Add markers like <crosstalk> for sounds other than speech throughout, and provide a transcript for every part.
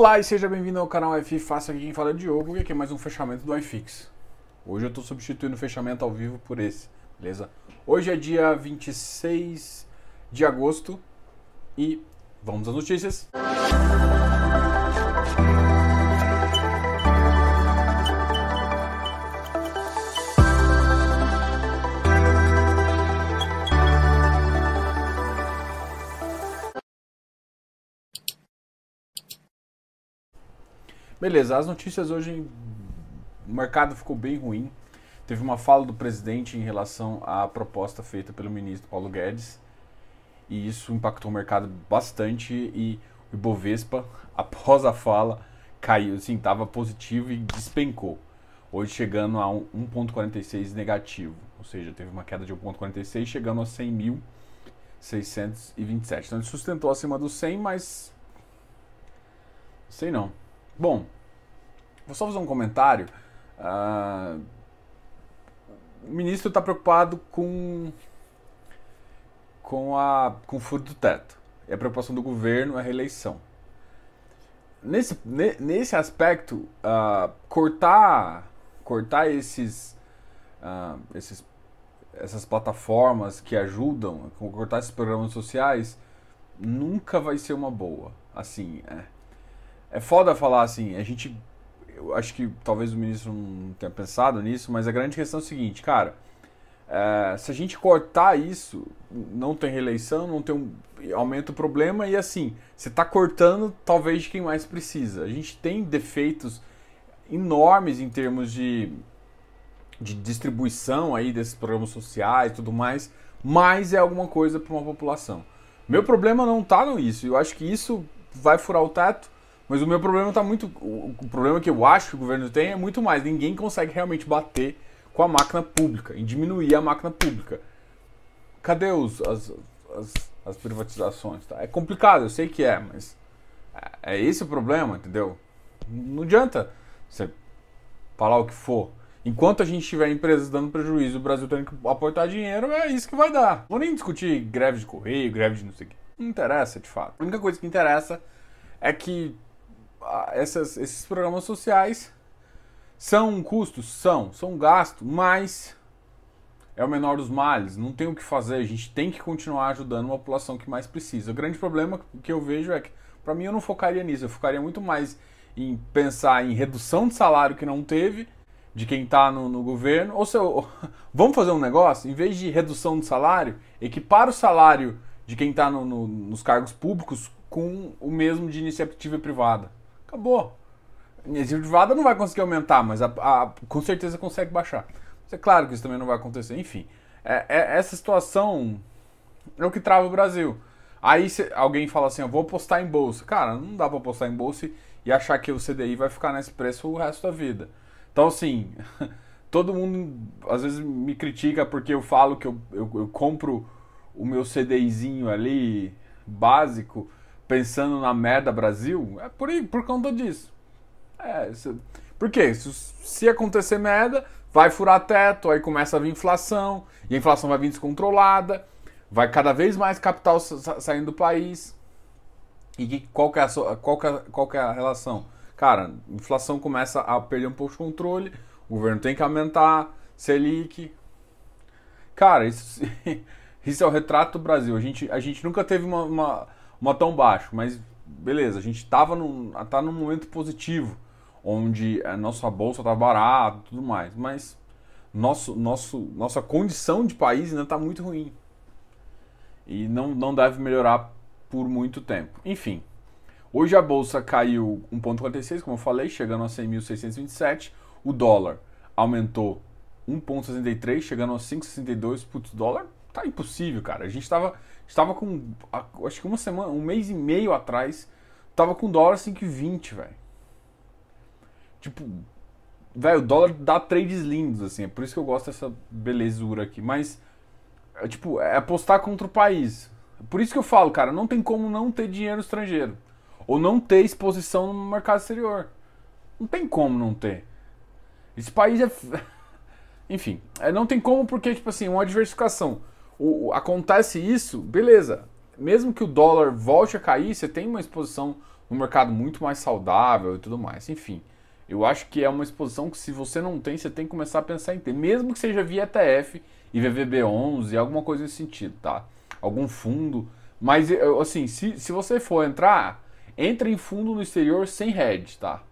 Olá e seja bem-vindo ao canal F Fácil, aqui quem fala é Diogo e aqui é mais um fechamento do iFix. Hoje eu estou substituindo o fechamento ao vivo por esse, beleza? Hoje é dia 26 de agosto e vamos às notícias. Beleza, as notícias hoje, o mercado ficou bem ruim. Teve uma fala do presidente em relação à proposta feita pelo ministro Paulo Guedes. E isso impactou o mercado bastante e o Ibovespa, <laughs> após a fala, caiu, assim, estava positivo e despencou. Hoje chegando a 1,46 negativo, ou seja, teve uma queda de 1,46 chegando a 100.627. Então ele sustentou acima do 100, mas sei não. Bom, vou só fazer um comentário. Uh, o ministro está preocupado com, com, a, com o furo do teto. E a preocupação do governo é a reeleição. Nesse, nesse aspecto, uh, cortar, cortar esses, uh, esses, essas plataformas que ajudam, cortar esses programas sociais, nunca vai ser uma boa. Assim, é é foda falar assim, a gente. Eu acho que talvez o ministro não tenha pensado nisso, mas a grande questão é o seguinte, cara. É, se a gente cortar isso, não tem reeleição, não tem um, aumenta o problema e assim, você está cortando talvez de quem mais precisa. A gente tem defeitos enormes em termos de, de distribuição aí desses programas sociais e tudo mais, mas é alguma coisa para uma população. Meu problema não está no isso. Eu acho que isso vai furar o teto mas o meu problema está muito. O problema que eu acho que o governo tem é muito mais. Ninguém consegue realmente bater com a máquina pública, em diminuir a máquina pública. Cadê os, as, as, as privatizações? Tá? É complicado, eu sei que é, mas é, é esse o problema, entendeu? Não adianta você falar o que for. Enquanto a gente tiver empresas dando prejuízo, o Brasil tendo que aportar dinheiro, é isso que vai dar. Vou nem discutir greve de correio, greve de não sei o que. Não interessa, de fato. A única coisa que interessa é que essas, esses programas sociais são custos? São, são um gasto, mas é o menor dos males, não tem o que fazer, a gente tem que continuar ajudando uma população que mais precisa. O grande problema que eu vejo é que, para mim, eu não focaria nisso, eu focaria muito mais em pensar em redução de salário que não teve, de quem está no, no, governo, ou seja, <laughs> vamos fazer um negócio, em vez de redução de salário, equipar o salário de quem está no, no, nos cargos públicos com o mesmo de iniciativa privada. Acabou. Iniciativa privada não vai conseguir aumentar, mas a, a, com certeza consegue baixar. Mas é claro que isso também não vai acontecer. Enfim, é, é, essa situação é o que trava o Brasil. Aí alguém fala assim, eu vou apostar em bolsa. Cara, não dá para apostar em bolsa e, e achar que o CDI vai ficar nesse preço o resto da vida. Então, assim, <laughs> todo mundo às vezes me critica porque eu falo que eu, eu, eu compro o meu CDIzinho ali, básico, pensando na merda Brasil, é por, por conta disso. É, se, por quê? Se, se acontecer merda, vai furar teto, aí começa a vir inflação, e a inflação vai vir descontrolada, vai cada vez mais capital saindo do país. E qual, que é a, qual, que é, qual que é a relação? Cara, inflação começa a perder um pouco de controle, o governo tem que aumentar, Selic. Cara, isso, <laughs> isso é o retrato do Brasil. A gente, a gente nunca teve uma, uma uma tão baixo, mas beleza, a gente estava num, tá num momento positivo, onde a nossa bolsa está barata tudo mais, mas nosso, nosso, nossa condição de país ainda está muito ruim. E não, não deve melhorar por muito tempo. Enfim, hoje a bolsa caiu 1,46, como eu falei, chegando a 100.627. O dólar aumentou 1,63, chegando a 5,62. Putz, dólar tá impossível, cara. A gente estava estava com acho que uma semana, um mês e meio atrás, tava com dólar 5,20, velho. Tipo, velho, o dólar dá trades lindos assim, é por isso que eu gosto dessa belezura aqui, mas é, tipo, é apostar contra o país. Por isso que eu falo, cara, não tem como não ter dinheiro estrangeiro ou não ter exposição no mercado exterior. Não tem como não ter. Esse país é <laughs> enfim, é, não tem como porque tipo assim, uma diversificação o, acontece isso, beleza. Mesmo que o dólar volte a cair, você tem uma exposição um mercado muito mais saudável e tudo mais. Enfim, eu acho que é uma exposição que se você não tem, você tem que começar a pensar em ter, mesmo que seja via ETF e VVB11, alguma coisa nesse sentido, tá? Algum fundo. Mas, assim, se, se você for entrar, entre em fundo no exterior sem hedge, tá?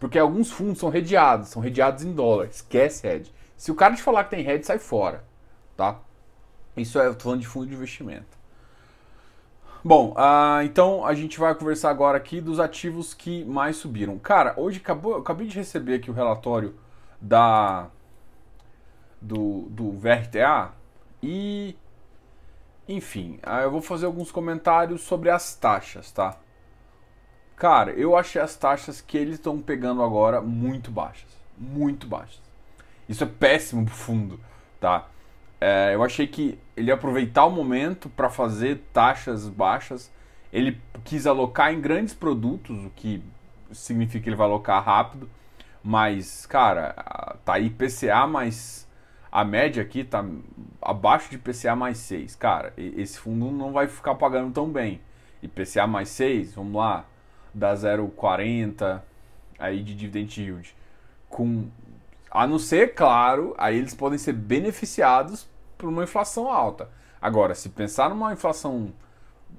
Porque alguns fundos são redeados, são redeados em dólar. Esquece hedge. Se o cara te falar que tem hedge, sai fora, tá? Isso é, eu tô falando de fundo de investimento. Bom, uh, então a gente vai conversar agora aqui dos ativos que mais subiram. Cara, hoje acabou, eu acabei de receber aqui o relatório da do, do VRTA e enfim, uh, eu vou fazer alguns comentários sobre as taxas, tá? Cara, eu achei as taxas que eles estão pegando agora muito baixas, muito baixas. Isso é péssimo pro fundo, tá? É, eu achei que ele aproveitar o momento para fazer taxas baixas. Ele quis alocar em grandes produtos, o que significa que ele vai alocar rápido. Mas, cara, tá aí PCA mais. A média aqui tá abaixo de PCA mais 6. Cara, esse fundo não vai ficar pagando tão bem. E PCA mais 6, vamos lá, dá 0,40 aí de dividend yield. Com, a não ser, claro, aí eles podem ser beneficiados por uma inflação alta. Agora, se pensar numa inflação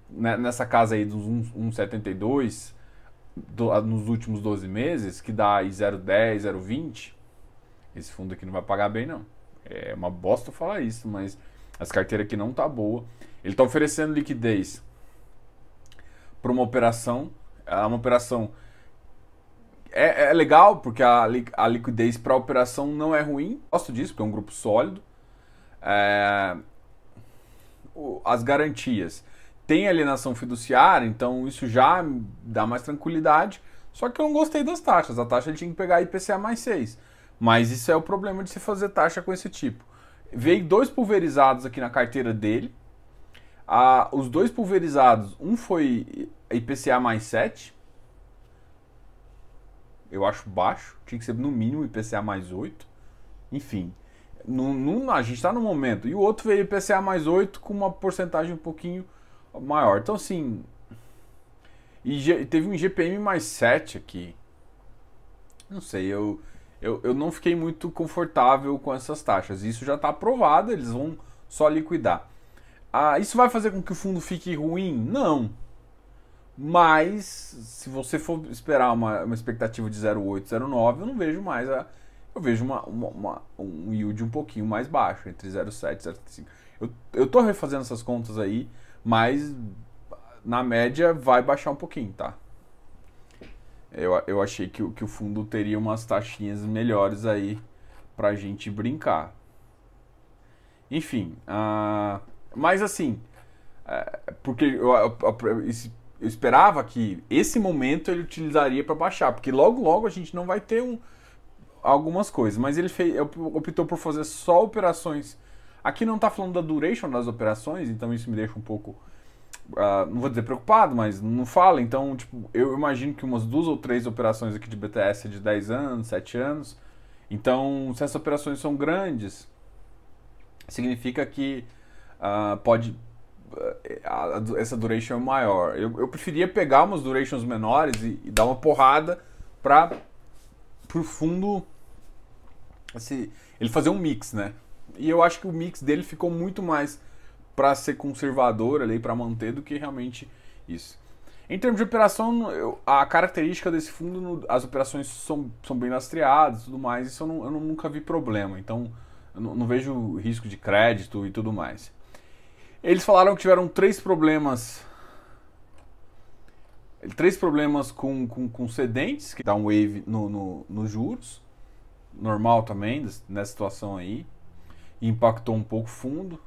né, nessa casa aí dos 1,72 do, nos últimos 12 meses, que dá 0,10, 0,20, esse fundo aqui não vai pagar bem, não. É uma bosta falar isso, mas as carteiras aqui não tá boa. Ele está oferecendo liquidez para uma operação. É uma operação. É, é legal, porque a, a liquidez para a operação não é ruim. Gosto disso, porque é um grupo sólido é, as garantias. Tem alienação fiduciária, então isso já dá mais tranquilidade. Só que eu não gostei das taxas. A taxa tinha que pegar IPCA mais 6. Mas isso é o problema de se fazer taxa com esse tipo. Veio dois pulverizados aqui na carteira dele. Ah, os dois pulverizados, um foi IPCA mais 7. Eu acho baixo. Tinha que ser no mínimo IPCA mais 8. Enfim. No, a gente está no momento. E o outro veio IPCA mais 8 com uma porcentagem um pouquinho maior. Então, assim. E teve um GPM mais 7 aqui. Não sei, eu, eu, eu não fiquei muito confortável com essas taxas. Isso já está aprovado, eles vão só liquidar. Ah, isso vai fazer com que o fundo fique ruim? Não. Mas, se você for esperar uma, uma expectativa de 0,8, 0,9, eu não vejo mais a eu vejo uma, uma, uma, um yield um pouquinho mais baixo, entre 0,7 e 0,5. Eu, eu tô refazendo essas contas aí, mas na média vai baixar um pouquinho, tá? Eu, eu achei que, que o fundo teria umas taxinhas melhores aí pra gente brincar. Enfim, uh, mas assim, uh, porque eu, eu, eu, esperava que esse momento ele utilizaria para baixar, porque logo logo a gente não vai ter um algumas coisas, mas ele fez, optou por fazer só operações. Aqui não está falando da duration das operações, então isso me deixa um pouco, uh, não vou dizer preocupado, mas não fala. Então, tipo, eu imagino que umas duas ou três operações aqui de BTS é de 10 anos, 7 anos. Então, se essas operações são grandes, significa que uh, pode uh, essa duration é maior. Eu, eu preferia pegar umas durations menores e, e dar uma porrada para o fundo esse, ele fazer um mix, né? E eu acho que o mix dele ficou muito mais para ser conservador ali, para manter, do que realmente isso. Em termos de operação, eu, a característica desse fundo, as operações são, são bem lastreadas e tudo mais, isso eu, não, eu nunca vi problema, então eu não, não, vejo risco de crédito e tudo mais. Eles falaram que tiveram três problemas. Três problemas com, com, com cedentes, que dá um wave nos no, no juros normal também, nessa situação aí. Impactou um pouco fundo.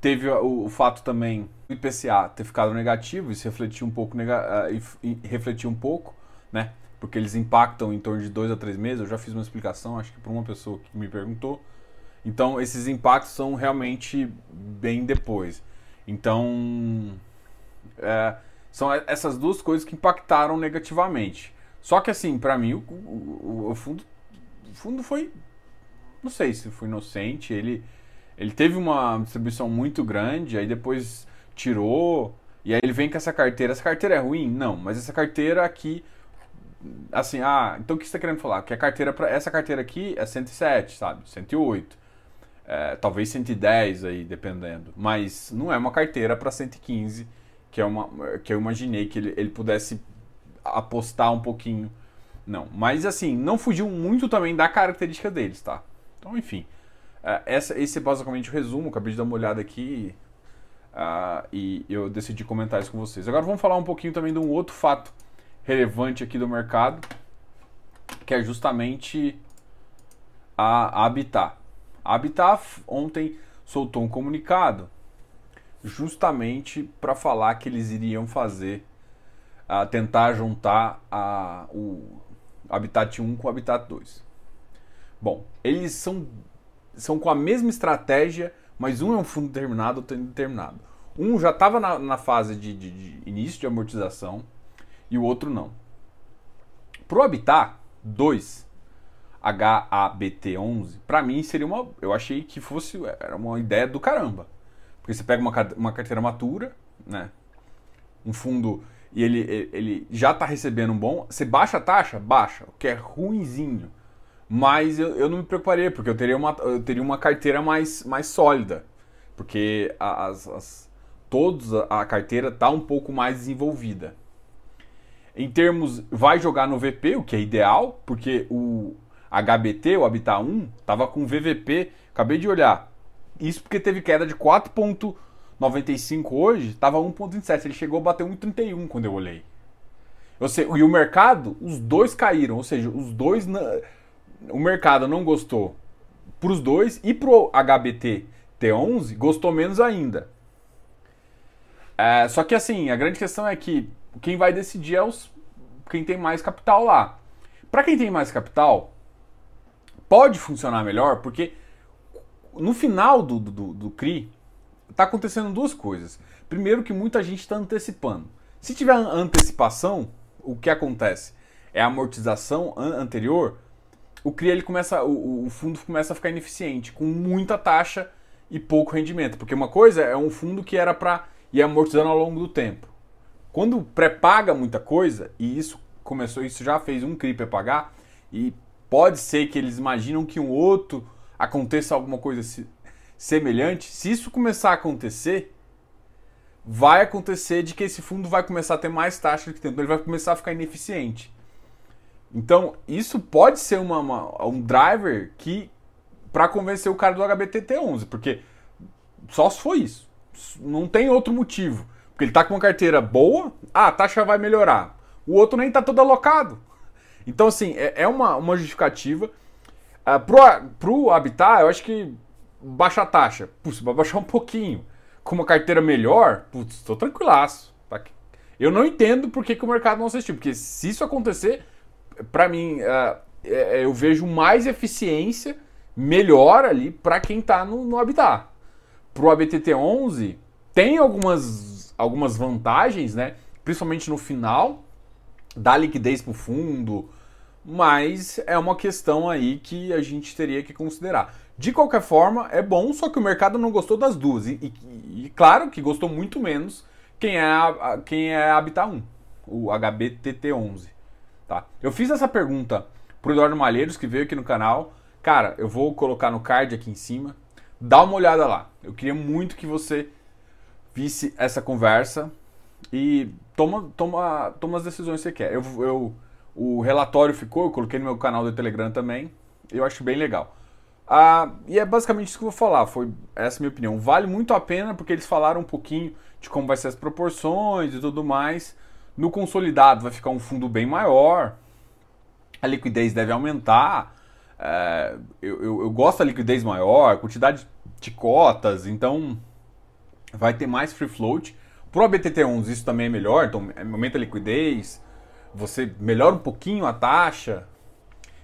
Teve o, o fato também do IPCA ter ficado negativo, isso refletiu um pouco, nega, uh, refletiu um pouco, né? Porque eles impactam em torno de dois a três meses. Eu já fiz uma explicação, acho que para uma pessoa que me perguntou. Então, esses impactos são realmente bem depois. Então, é, são essas duas coisas que impactaram negativamente. Só que, assim, para mim, o, o, o, fundo fundo foi. Não sei se foi inocente. Ele, ele teve uma distribuição muito grande, aí depois tirou. E aí ele vem com essa carteira. Essa carteira é ruim? Não, mas essa carteira aqui. Assim, ah, então o que você está querendo falar? Que a carteira para essa carteira aqui é 107, sabe? 108. É, talvez 110 aí, dependendo. Mas não é uma carteira para 115, que é uma que eu imaginei que ele, ele pudesse apostar um pouquinho. Não, mas assim, não fugiu muito também da característica deles, tá? Então, enfim. É, essa, esse é basicamente o resumo. Acabei de dar uma olhada aqui uh, e eu decidi comentar isso com vocês. Agora vamos falar um pouquinho também de um outro fato relevante aqui do mercado, que é justamente a Habitat. A Habitat ontem soltou um comunicado justamente para falar que eles iriam fazer, uh, tentar juntar a, o Habitat 1 com Habitat 2. Bom, eles são, são com a mesma estratégia, mas um é um fundo determinado, outro é indeterminado. Um já estava na, na, fase de, de, de, início de amortização e o outro não. Para o Habitat 2, HABT11, para mim seria uma. Eu achei que fosse. Era uma ideia do caramba. Porque você pega uma, uma carteira matura, né? Um fundo e ele, ele já está recebendo um bom. Você baixa a taxa? Baixa, o que é ruinzinho. Mas eu, eu não me preocuparia, porque eu teria uma, eu teria uma carteira mais, mais sólida. Porque as, as, todos a carteira está um pouco mais desenvolvida. Em termos, vai jogar no VP, o que é ideal, porque o HBT, o Habitat 1, estava com VVP, acabei de olhar. Isso porque teve queda de 4,95 hoje, estava 1,27. Ele chegou a bater 1,31 quando eu olhei. Eu sei, e o mercado, os dois caíram, ou seja, os dois o mercado não gostou para os dois e para o HBT T11 gostou menos ainda. É, só que assim, a grande questão é que quem vai decidir é os, quem tem mais capital lá. Para quem tem mais capital, pode funcionar melhor porque no final do, do, do CRI está acontecendo duas coisas. Primeiro que muita gente está antecipando. Se tiver antecipação, o que acontece? É a amortização anterior o CRI ele começa, o, o, fundo começa a ficar ineficiente, com muita taxa e pouco rendimento. Porque uma coisa é um fundo que era para ir amortizando ao longo do tempo. Quando pré-paga muita coisa, e isso começou, isso já fez um CRI pré-pagar, e pode ser que eles imaginam que um outro aconteça alguma coisa semelhante. Se isso começar a acontecer, vai acontecer de que esse fundo vai começar a ter mais taxa do que tempo, ele vai começar a ficar ineficiente. Então, isso pode ser uma, uma um driver que para convencer o cara do HBTT11, porque só se for isso. Não tem outro motivo. Porque ele tá com uma carteira boa, ah, a taxa vai melhorar. O outro nem tá todo alocado. Então, assim, é, é uma, uma justificativa. Uh, pro, pro Habitat, eu acho que baixa a taxa. Putz, vai baixar um pouquinho. Com uma carteira melhor, putz, tô tranquilaço. Tá eu não entendo por que, que o mercado não assistiu. Porque se isso acontecer, para mim, uh, eu vejo mais eficiência, melhor ali para quem está no, no Habitat. Para o ABTT11, tem algumas, algumas vantagens, né? principalmente no final, dá liquidez para o fundo, mas é uma questão aí que a gente teria que considerar. De qualquer forma, é bom, só que o mercado não gostou das duas. E, e, e claro que gostou muito menos quem é, a, quem é a Habitat 1, o HBTT11. Tá? Eu fiz essa pergunta pro Eduardo Malheiros, que veio aqui no canal. Cara, eu vou colocar no card aqui em cima. Dá uma olhada lá. Eu queria muito que você visse essa conversa e toma, toma, toma as decisões que você quer. Eu, eu, o relatório ficou, eu coloquei no meu canal do Telegram também. Eu acho bem legal. Ah, e é basicamente isso que eu vou falar. Foi essa é a minha opinião. Vale muito a pena porque eles falaram um pouquinho de como vai ser as proporções e tudo mais. No consolidado vai ficar um fundo bem maior, a liquidez deve aumentar. É, eu, eu, eu, gosto da liquidez maior, quantidade de cotas, então vai ter mais free float. Pro ABTT11 isso também é melhor, então aumenta a liquidez, você melhora um pouquinho a taxa.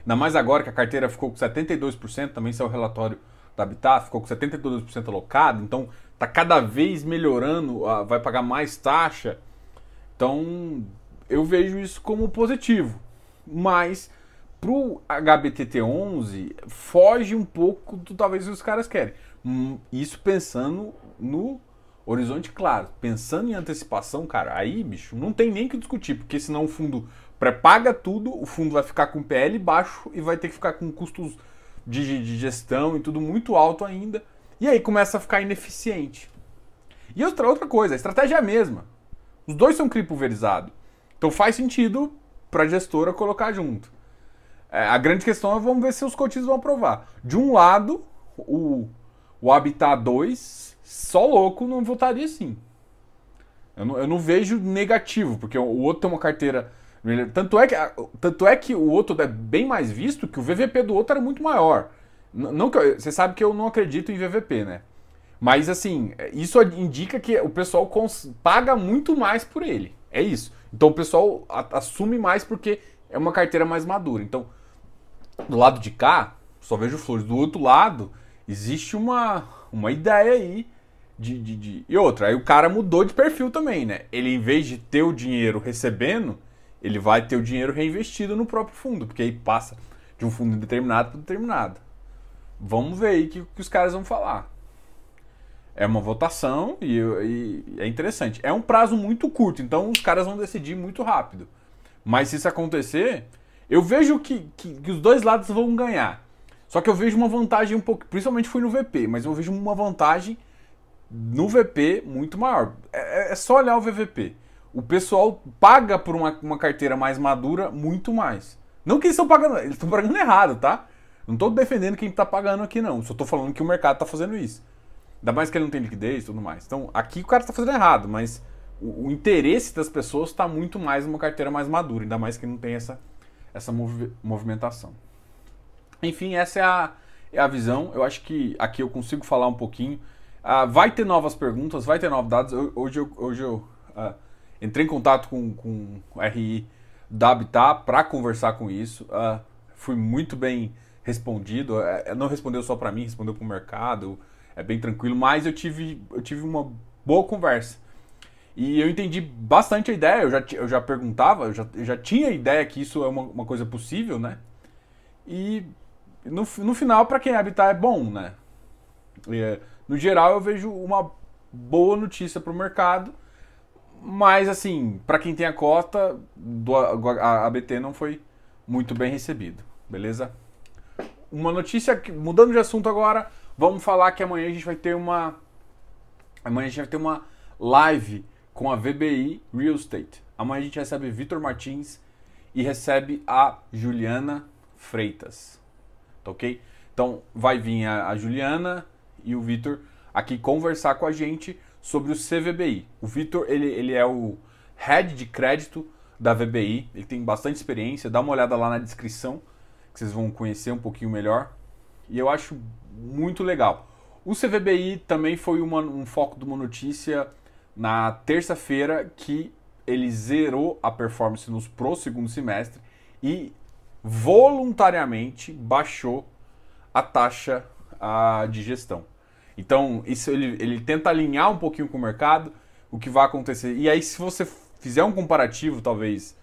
Ainda mais agora que a carteira ficou com 72%, também saiu o relatório da Habitat, ficou com 72% alocado, então tá cada vez melhorando, vai pagar mais taxa. Então, eu vejo isso como positivo. Mas pro HBTT11 foge um pouco do talvez os caras querem. Hum, isso pensando no horizonte claro, pensando em antecipação, cara, aí, bicho, não tem nem que discutir, porque senão o fundo pré-paga tudo, o fundo vai ficar com PL baixo e vai ter que ficar com custos de, de gestão e tudo muito alto ainda. E aí começa a ficar ineficiente. E outra, outra coisa, a estratégia é a mesma. Os dois são CRI pulverizado. Então faz sentido para a gestora colocar junto. É, a grande questão é vamos ver se os cotistas vão aprovar. De um lado, o, o Habitat 2, só louco não votaria sim. Eu não, eu não vejo negativo, porque o outro tem uma carteira. Tanto é, que, tanto é que o outro é bem mais visto que o VVP do outro era muito maior. Não que você sabe que eu não acredito em VVP, né? Mas assim, isso indica que o pessoal paga muito mais por ele. É isso. Então o pessoal assume mais porque é uma carteira mais madura. Então, do lado de cá, só vejo flores. Do outro lado, existe uma, uma ideia aí de, de, de, E outra, aí o cara mudou de perfil também, né? Ele, em vez de ter o dinheiro recebendo, ele vai ter o dinheiro reinvestido no próprio fundo, porque aí passa de um fundo determinado para determinado. Vamos ver aí o que, que os caras vão falar. É uma votação e, e, é interessante. É um prazo muito curto, então os caras vão decidir muito rápido. Mas se isso acontecer, eu vejo que, que, que, os dois lados vão ganhar. Só que eu vejo uma vantagem um pouco, principalmente foi no VP, mas eu vejo uma vantagem no VP muito maior. É, é, é só olhar o VVP. O pessoal paga por uma, uma carteira mais madura muito mais. Não que eles estão pagando, eles estão pagando errado, tá? Não estou defendendo quem está pagando aqui, não. Só estou falando que o mercado está fazendo isso. Ainda mais que ele não tem liquidez e tudo mais. Então, aqui o cara está fazendo errado, mas o, o interesse das pessoas está muito mais numa carteira mais madura, ainda mais que não tem essa, essa movi movimentação. Enfim, essa é a, é a visão. Eu acho que aqui eu consigo falar um pouquinho. Uh, vai ter novas perguntas, vai ter novidades. hoje eu, hoje eu uh, entrei em contato com, com o RI da Habitat para conversar com isso. Uh, fui muito bem respondido. É, não respondeu só para mim, respondeu para o mercado é bem tranquilo, mas eu tive, eu tive uma boa conversa. E eu entendi bastante a ideia, eu já, eu já perguntava, eu já, eu já tinha a ideia que isso é uma, uma coisa possível, né? E no, no final, para quem habitar, é bom, né? E, no geral, eu vejo uma boa notícia para o mercado, mas assim, para quem tem a cota, do, a ABT não foi muito bem recebido, beleza? Uma notícia, mudando de assunto agora, Vamos falar que amanhã a gente vai ter uma. Amanhã a gente vai ter uma live com a VBI Real Estate. Amanhã a gente recebe Vitor Martins e recebe a Juliana Freitas. Tá ok? Então vai vir a, a Juliana e o Vitor aqui conversar com a gente sobre o CVBI. O Vitor ele, ele é o head de crédito da VBI, ele tem bastante experiência, dá uma olhada lá na descrição que vocês vão conhecer um pouquinho melhor. E eu acho muito legal. O CVBI também foi uma, um foco de uma notícia na terça-feira que ele zerou a performance nos pro segundo semestre e voluntariamente baixou a taxa a, de gestão. Então, isso ele, ele tenta alinhar um pouquinho com o mercado, o que vai acontecer. E aí, se você fizer um comparativo, talvez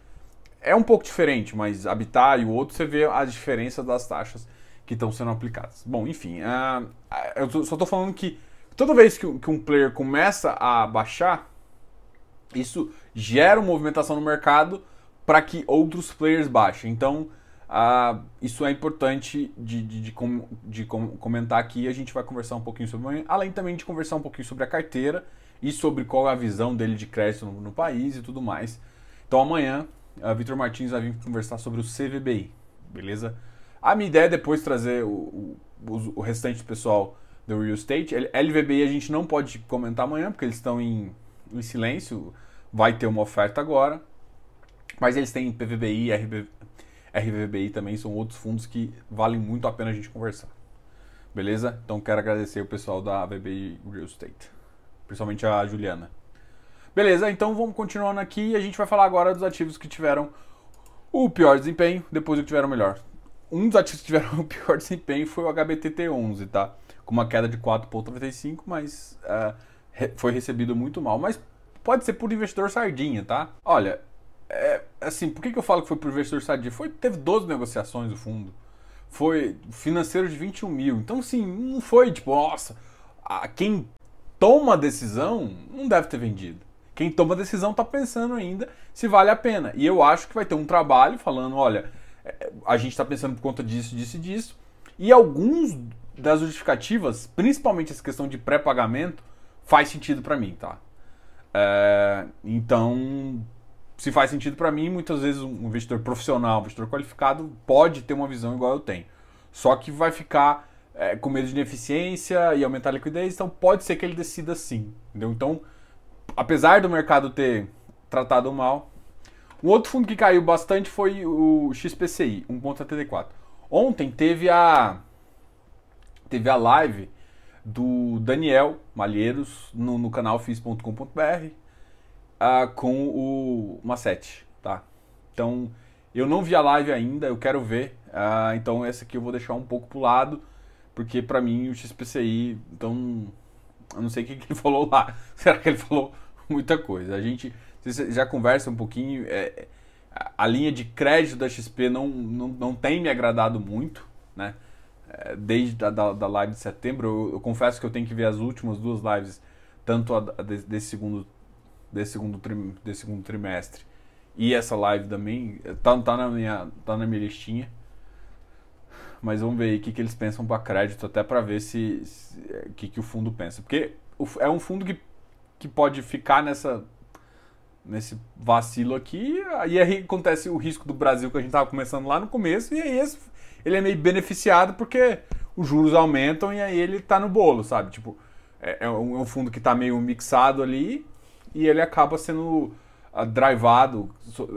é um pouco diferente, mas Habitat e o outro, você vê a diferença das taxas que estão sendo aplicadas. Bom, enfim, uh, eu só estou falando que toda vez que, um player começa a baixar, isso gera uma movimentação no mercado para que outros players baixem. Então, uh, isso é importante de, de, de, com, de com, comentar aqui. A gente vai conversar um pouquinho sobre além também de conversar um pouquinho sobre a carteira e sobre qual é a visão dele de crédito no, no país e tudo mais. Então, amanhã, a Vitor Martins vai vir conversar sobre o CVBI, beleza? A minha ideia é depois trazer o, o, o restante do pessoal do Real Estate. LVBI a gente não pode comentar amanhã, porque eles estão em, em silêncio. Vai ter uma oferta agora. Mas eles têm PVBI RB, RVBI também, são outros fundos que valem muito a pena a gente conversar. Beleza? Então quero agradecer o pessoal da VBI Real Estate. Principalmente a Juliana. Beleza, então vamos continuando aqui e a gente vai falar agora dos ativos que tiveram o pior desempenho, depois o que tiveram melhor um dos ativos que tiveram <laughs> o pior desempenho foi o HBTT11, tá? Com uma queda de 4,95, mas uh, foi recebido muito mal. Mas pode ser por investidor sardinha, tá? Olha, é, assim, por que, que eu falo que foi por investidor sardinha? Foi, teve 12 negociações do fundo. Foi financeiro de 21 mil. Então, assim, não foi tipo, nossa, a, quem toma a decisão não deve ter vendido. Quem toma a decisão está pensando ainda se vale a pena. E eu acho que vai ter um trabalho falando, olha, é, a gente está pensando por conta disso, disso e disso. E alguns das justificativas, principalmente essa questão de pré-pagamento, faz sentido para mim, tá? É, então, se faz sentido para mim, muitas vezes um investidor profissional, um investidor qualificado, pode ter uma visão igual eu tenho. Só que vai ficar é, com medo de ineficiência e aumentar a liquidez, então pode ser que ele decida sim. Entendeu? Então, apesar do mercado ter tratado mal, um outro fundo que caiu bastante foi o XPCI, 1.74. Ontem teve a teve a live do Daniel Malheiros no, no canal fiz.com.br uh, com o Macete, tá? Então, eu não vi a live ainda, eu quero ver. Uh, então, essa aqui eu vou deixar um pouco pro lado, porque para mim o XPCI, então, eu não sei o que, que ele <laughs> falou lá. Será que ele falou muita coisa? A gente já conversa um pouquinho. É, a linha de crédito da XP não, não, não tem me agradado muito, né? É, desde a da, da live de setembro. Eu, eu, confesso que eu tenho que ver as últimas duas lives, tanto a desse, segundo, desse, segundo desse segundo trimestre e essa live também. Tá, tá, na, minha, tá na minha listinha. Mas vamos ver aí o que, que eles pensam para crédito, até para ver se o que, que o fundo pensa. Porque é um fundo que, que pode ficar nessa nesse vacilo aqui, aí, aí acontece o risco do Brasil que a gente estava começando lá no começo, e aí esse, ele é meio beneficiado porque os juros aumentam e aí ele está no bolo, sabe? Tipo, é, é, um, é um, fundo que está meio mixado ali e ele acaba sendo uh, drivado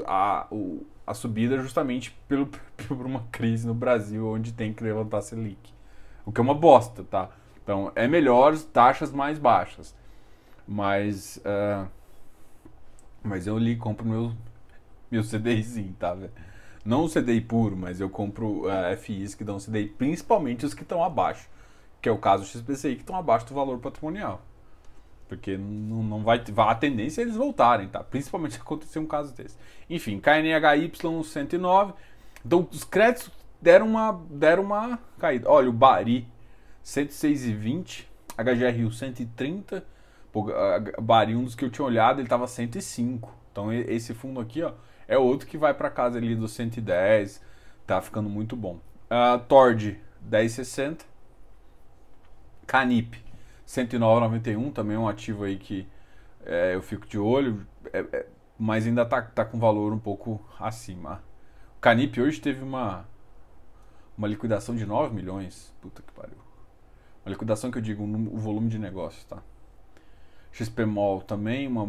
a, o, a subida justamente pelo, <laughs> por uma crise no Brasil onde tem que levantar Selic. O que é uma bosta, tá? Então, é melhor taxas mais baixas. Mas... Uh, mas eu li compro meu, meu CDIzinho, tá? Não o CDI puro, mas eu compro uh, FIs que dão CDI, principalmente os que estão abaixo. Que é o caso do XPCI, que estão abaixo do valor patrimonial. Porque não, não vai, vai a tendência é eles voltarem, tá? Principalmente se <laughs> acontecer um caso desse. Enfim, KNHY 109. Então os créditos deram uma, deram uma caída. Olha, o Bari 106,20, HGRU 130 o Bari, um dos que eu tinha olhado, ele tava 105. Então esse fundo aqui, ó, é outro que vai para casa ali dos 110. Tá ficando muito bom. Uh, Tord, 10,60. Canip, 109,91. Também é um ativo aí que é, eu fico de olho. É, é, mas ainda tá, tá com valor um pouco acima. O Canip hoje teve uma, uma liquidação de 9 milhões. Puta que pariu. Uma liquidação que eu digo, o volume de negócios, tá? XPMOL também, uma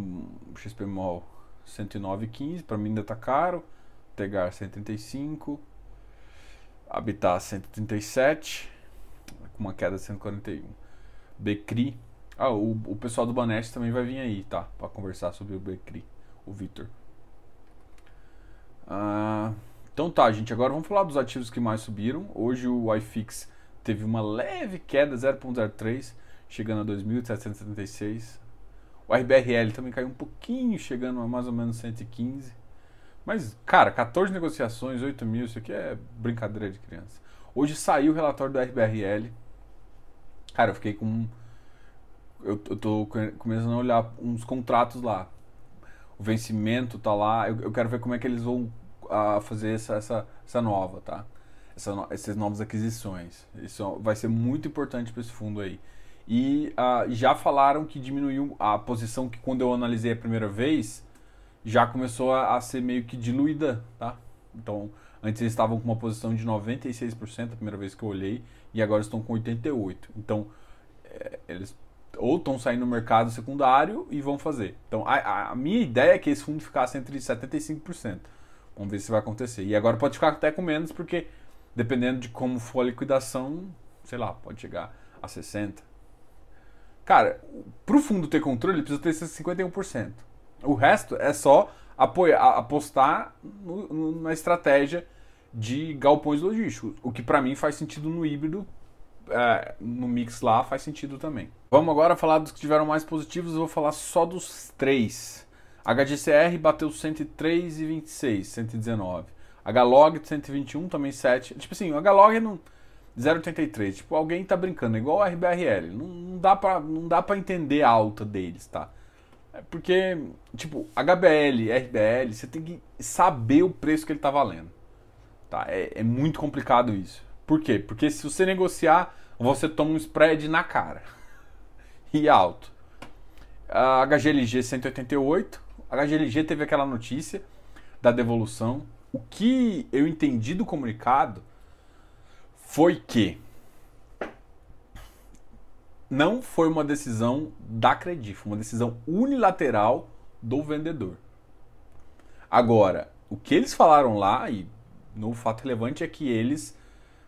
XPMOL 109,15, para mim ainda tá caro. Tegar 135, Habitat 137, com uma queda de 141. Becri, ah, o, o pessoal do Banest também vai vir aí, tá? Para conversar sobre o Becri, o Vitor. Ah, então tá, gente, agora vamos falar dos ativos que mais subiram. Hoje o iFix teve uma leve queda, 0.03, chegando a 2.776. O RBRL também caiu um pouquinho, chegando a mais ou menos 115. Mas, cara, 14 negociações, 8 mil, isso aqui é brincadeira de criança. Hoje saiu o relatório do RBRL. Cara, eu fiquei com. Eu, eu tô começando a olhar uns contratos lá. O vencimento tá lá. Eu, eu quero ver como é que eles vão uh, fazer essa, essa, essa nova, tá? Essa, essas novas aquisições. Isso vai ser muito importante para esse fundo aí. E uh, já falaram que diminuiu a posição que quando eu analisei a primeira vez, já começou a, a ser meio que diluída, tá? Então, antes eles estavam com uma posição de 96% a primeira vez que eu olhei, e agora estão com 88%. Então, é, eles ou estão saindo no mercado secundário e vão fazer. Então, a, a, minha ideia é que esse fundo ficasse entre 75%. Vamos ver se vai acontecer. E agora pode ficar até com menos, porque dependendo de como for a liquidação, sei lá, pode chegar a 60%. Cara, pro fundo ter controle, ele precisa ter esses 51%. O resto é só apoiar, apostar no, no, na estratégia de galpões logísticos. O que para mim faz sentido no híbrido, é, no mix lá faz sentido também. Vamos agora falar dos que tiveram mais positivos, eu vou falar só dos três. HGCR bateu 103,26, 119. HLOG 121, também 7. Tipo assim, o HLOG não 0,83. Tipo, alguém tá brincando, igual o RBRL. Não, não, dá pra, não dá pra entender a alta deles, tá? É porque, tipo, HBL, RBL, você tem que saber o preço que ele tá valendo. Tá? É, é muito complicado isso. Por quê? Porque se você negociar, você toma um spread na cara. <laughs> E alto. A HGLG 188. A HGLG teve aquela notícia da devolução. O que eu entendi do comunicado foi que não foi uma decisão da Credif, uma decisão unilateral do vendedor. Agora, o que eles falaram lá, e no fato relevante, é que eles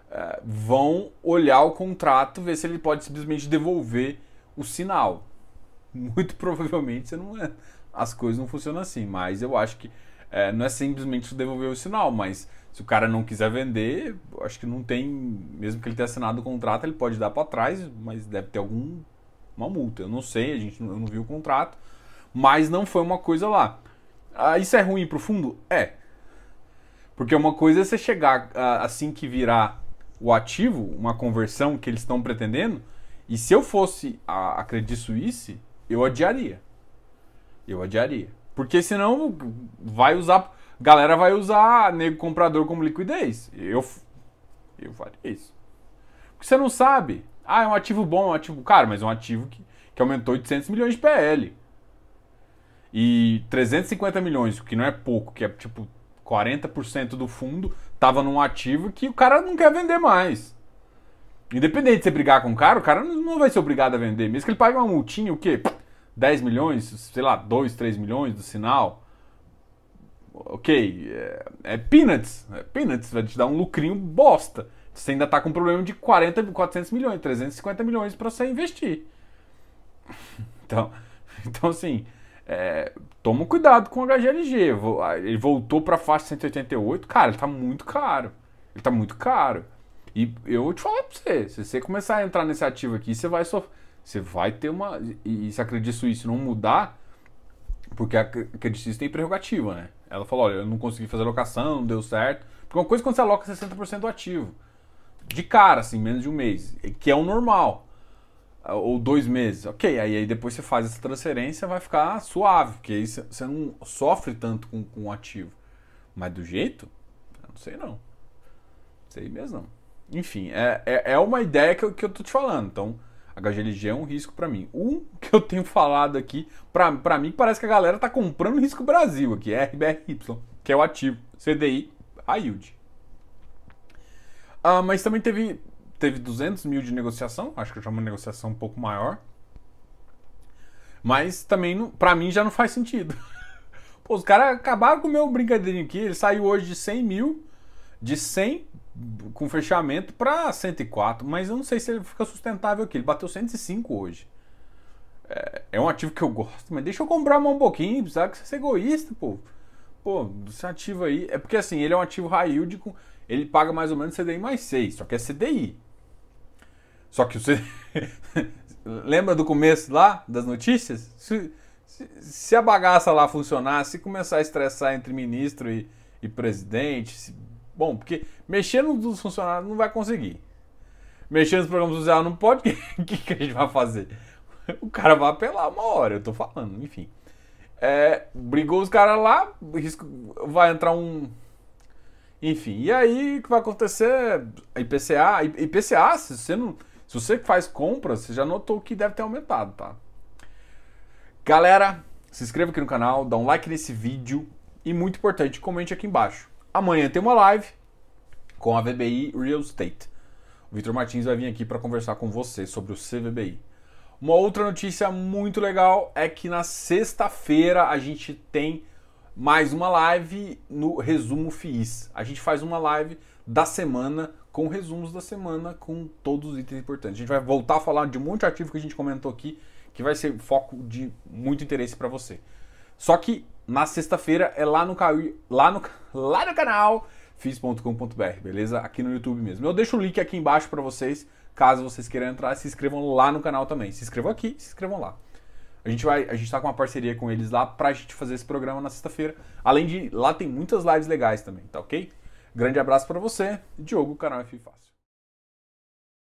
é, vão olhar o contrato, ver se ele pode simplesmente devolver o sinal. <laughs> Muito provavelmente é, as coisas não funcionam assim, mas eu acho que é, não é simplesmente devolver o sinal, mas se o cara não quiser vender, acho que não tem, mesmo que ele tenha assinado o contrato, ele pode dar para trás, mas deve ter alguma multa. Eu não sei, a gente não viu o contrato, mas não foi uma coisa lá. Ah, isso é ruim para o fundo? É. Porque uma coisa é você chegar assim que virar o ativo, uma conversão que eles estão pretendendo, e se eu fosse a, a Credit Suisse, eu adiaria. Eu adiaria. Porque senão vai usar galera vai usar nego comprador como liquidez. Eu, eu faria isso. Porque você não sabe. Ah, é um ativo bom, é um ativo. Cara, mas é um ativo que, que aumentou 800 milhões de PL. E 350 milhões, que não é pouco, que é tipo 40% do fundo, tava num ativo que o cara não quer vender mais. Independente de você brigar com o cara, o cara não vai ser obrigado a vender. Mesmo que ele pague uma multinha, o quê? 10 milhões, sei lá, 2, 3 milhões do sinal ok, é, é, peanuts, é peanuts, vai te dar um lucrinho bosta. Você ainda está com um problema de 40, 400 milhões, 350 milhões para você investir. <laughs> Então, <laughs> então assim, é, toma cuidado com o HGLG. Ele voltou para faixa 188, cara, ele está muito caro. Ele está muito caro. E eu vou te falar para você, se você começar a entrar nesse ativo aqui, você vai sofrer. Você vai ter uma. E se a Credit Suisse não mudar, porque a Credit Suisse tem prerrogativa, né? Ela falou: olha, eu não consegui fazer locação, não deu certo. Porque uma coisa é quando você aloca 60% do ativo. De cara, assim, menos de um mês. Que é o normal. Ou dois meses. Ok, aí, aí depois você faz essa transferência, vai ficar suave. Porque aí você não sofre tanto com, com o ativo. Mas do jeito? Não sei não. Não sei mesmo não. Enfim, é, é, é uma ideia que eu, que eu tô te falando. Então HGLG é um risco para mim. Um <laughs> que eu tenho falado aqui, para mim parece que a galera tá comprando risco Brasil aqui, é RBRY, que é o ativo, CDI, high yield. Ah, mas também teve, teve 200 mil de negociação, acho que já é uma negociação um pouco maior. Mas também, para mim, já não faz sentido. <laughs> Pô, os caras acabaram com o meu brincadeirinho aqui, ele saiu hoje de 100 mil, de 100 com fechamento para 104, mas eu não sei se ele fica sustentável aqui. Ele bateu 105 hoje. É, é um ativo que eu gosto, mas deixa eu comprar mais um pouquinho, precisa ser egoísta, pô. Pô, esse ativo aí. É porque assim, ele é um ativo high yield, com, ele paga mais ou menos CDI mais 6, só que é CDI. Só que você. <laughs> Lembra do começo lá das notícias? Se, se, se, a bagaça lá funcionar, se começar a estressar entre ministro e, e presidente, se Bom, porque mexer nos funcionários não vai conseguir. Mexer nos programas sociais não pode, <laughs> o que, que a gente vai fazer? O cara vai apelar uma hora, eu tô falando, enfim. É, brigou os caras lá, vai entrar um. Enfim, e aí o que vai acontecer? IPCA, IPCA, se você não. Se você faz compras, você já notou que deve ter aumentado, tá? Galera, se inscreva aqui no canal, dá um like nesse vídeo e muito importante, comente aqui embaixo. Amanhã tem uma live com a VBI Real Estate. O Vitor Martins vai vir aqui para conversar com você sobre o CVBI. Uma outra notícia muito legal é que na sexta-feira a gente tem mais uma live no Resumo FIIs. A gente faz uma live da semana com resumos da semana com todos os itens importantes. A gente vai voltar a falar de um monte de ativo que a gente comentou aqui, que vai ser foco de muito interesse para você. Só que na sexta-feira é lá no, lá no, lá no canal fiz.com.br, beleza? Aqui no YouTube mesmo. Eu deixo o link aqui embaixo para vocês, caso vocês queiram entrar, se inscrevam lá no canal também. Se inscrevam aqui, se inscrevam lá. A gente vai, a gente tá com uma parceria com eles lá pra gente fazer esse programa na sexta-feira. Além de lá tem muitas lives legais também, tá OK? Grande abraço para você. Diogo, canal F Fácil.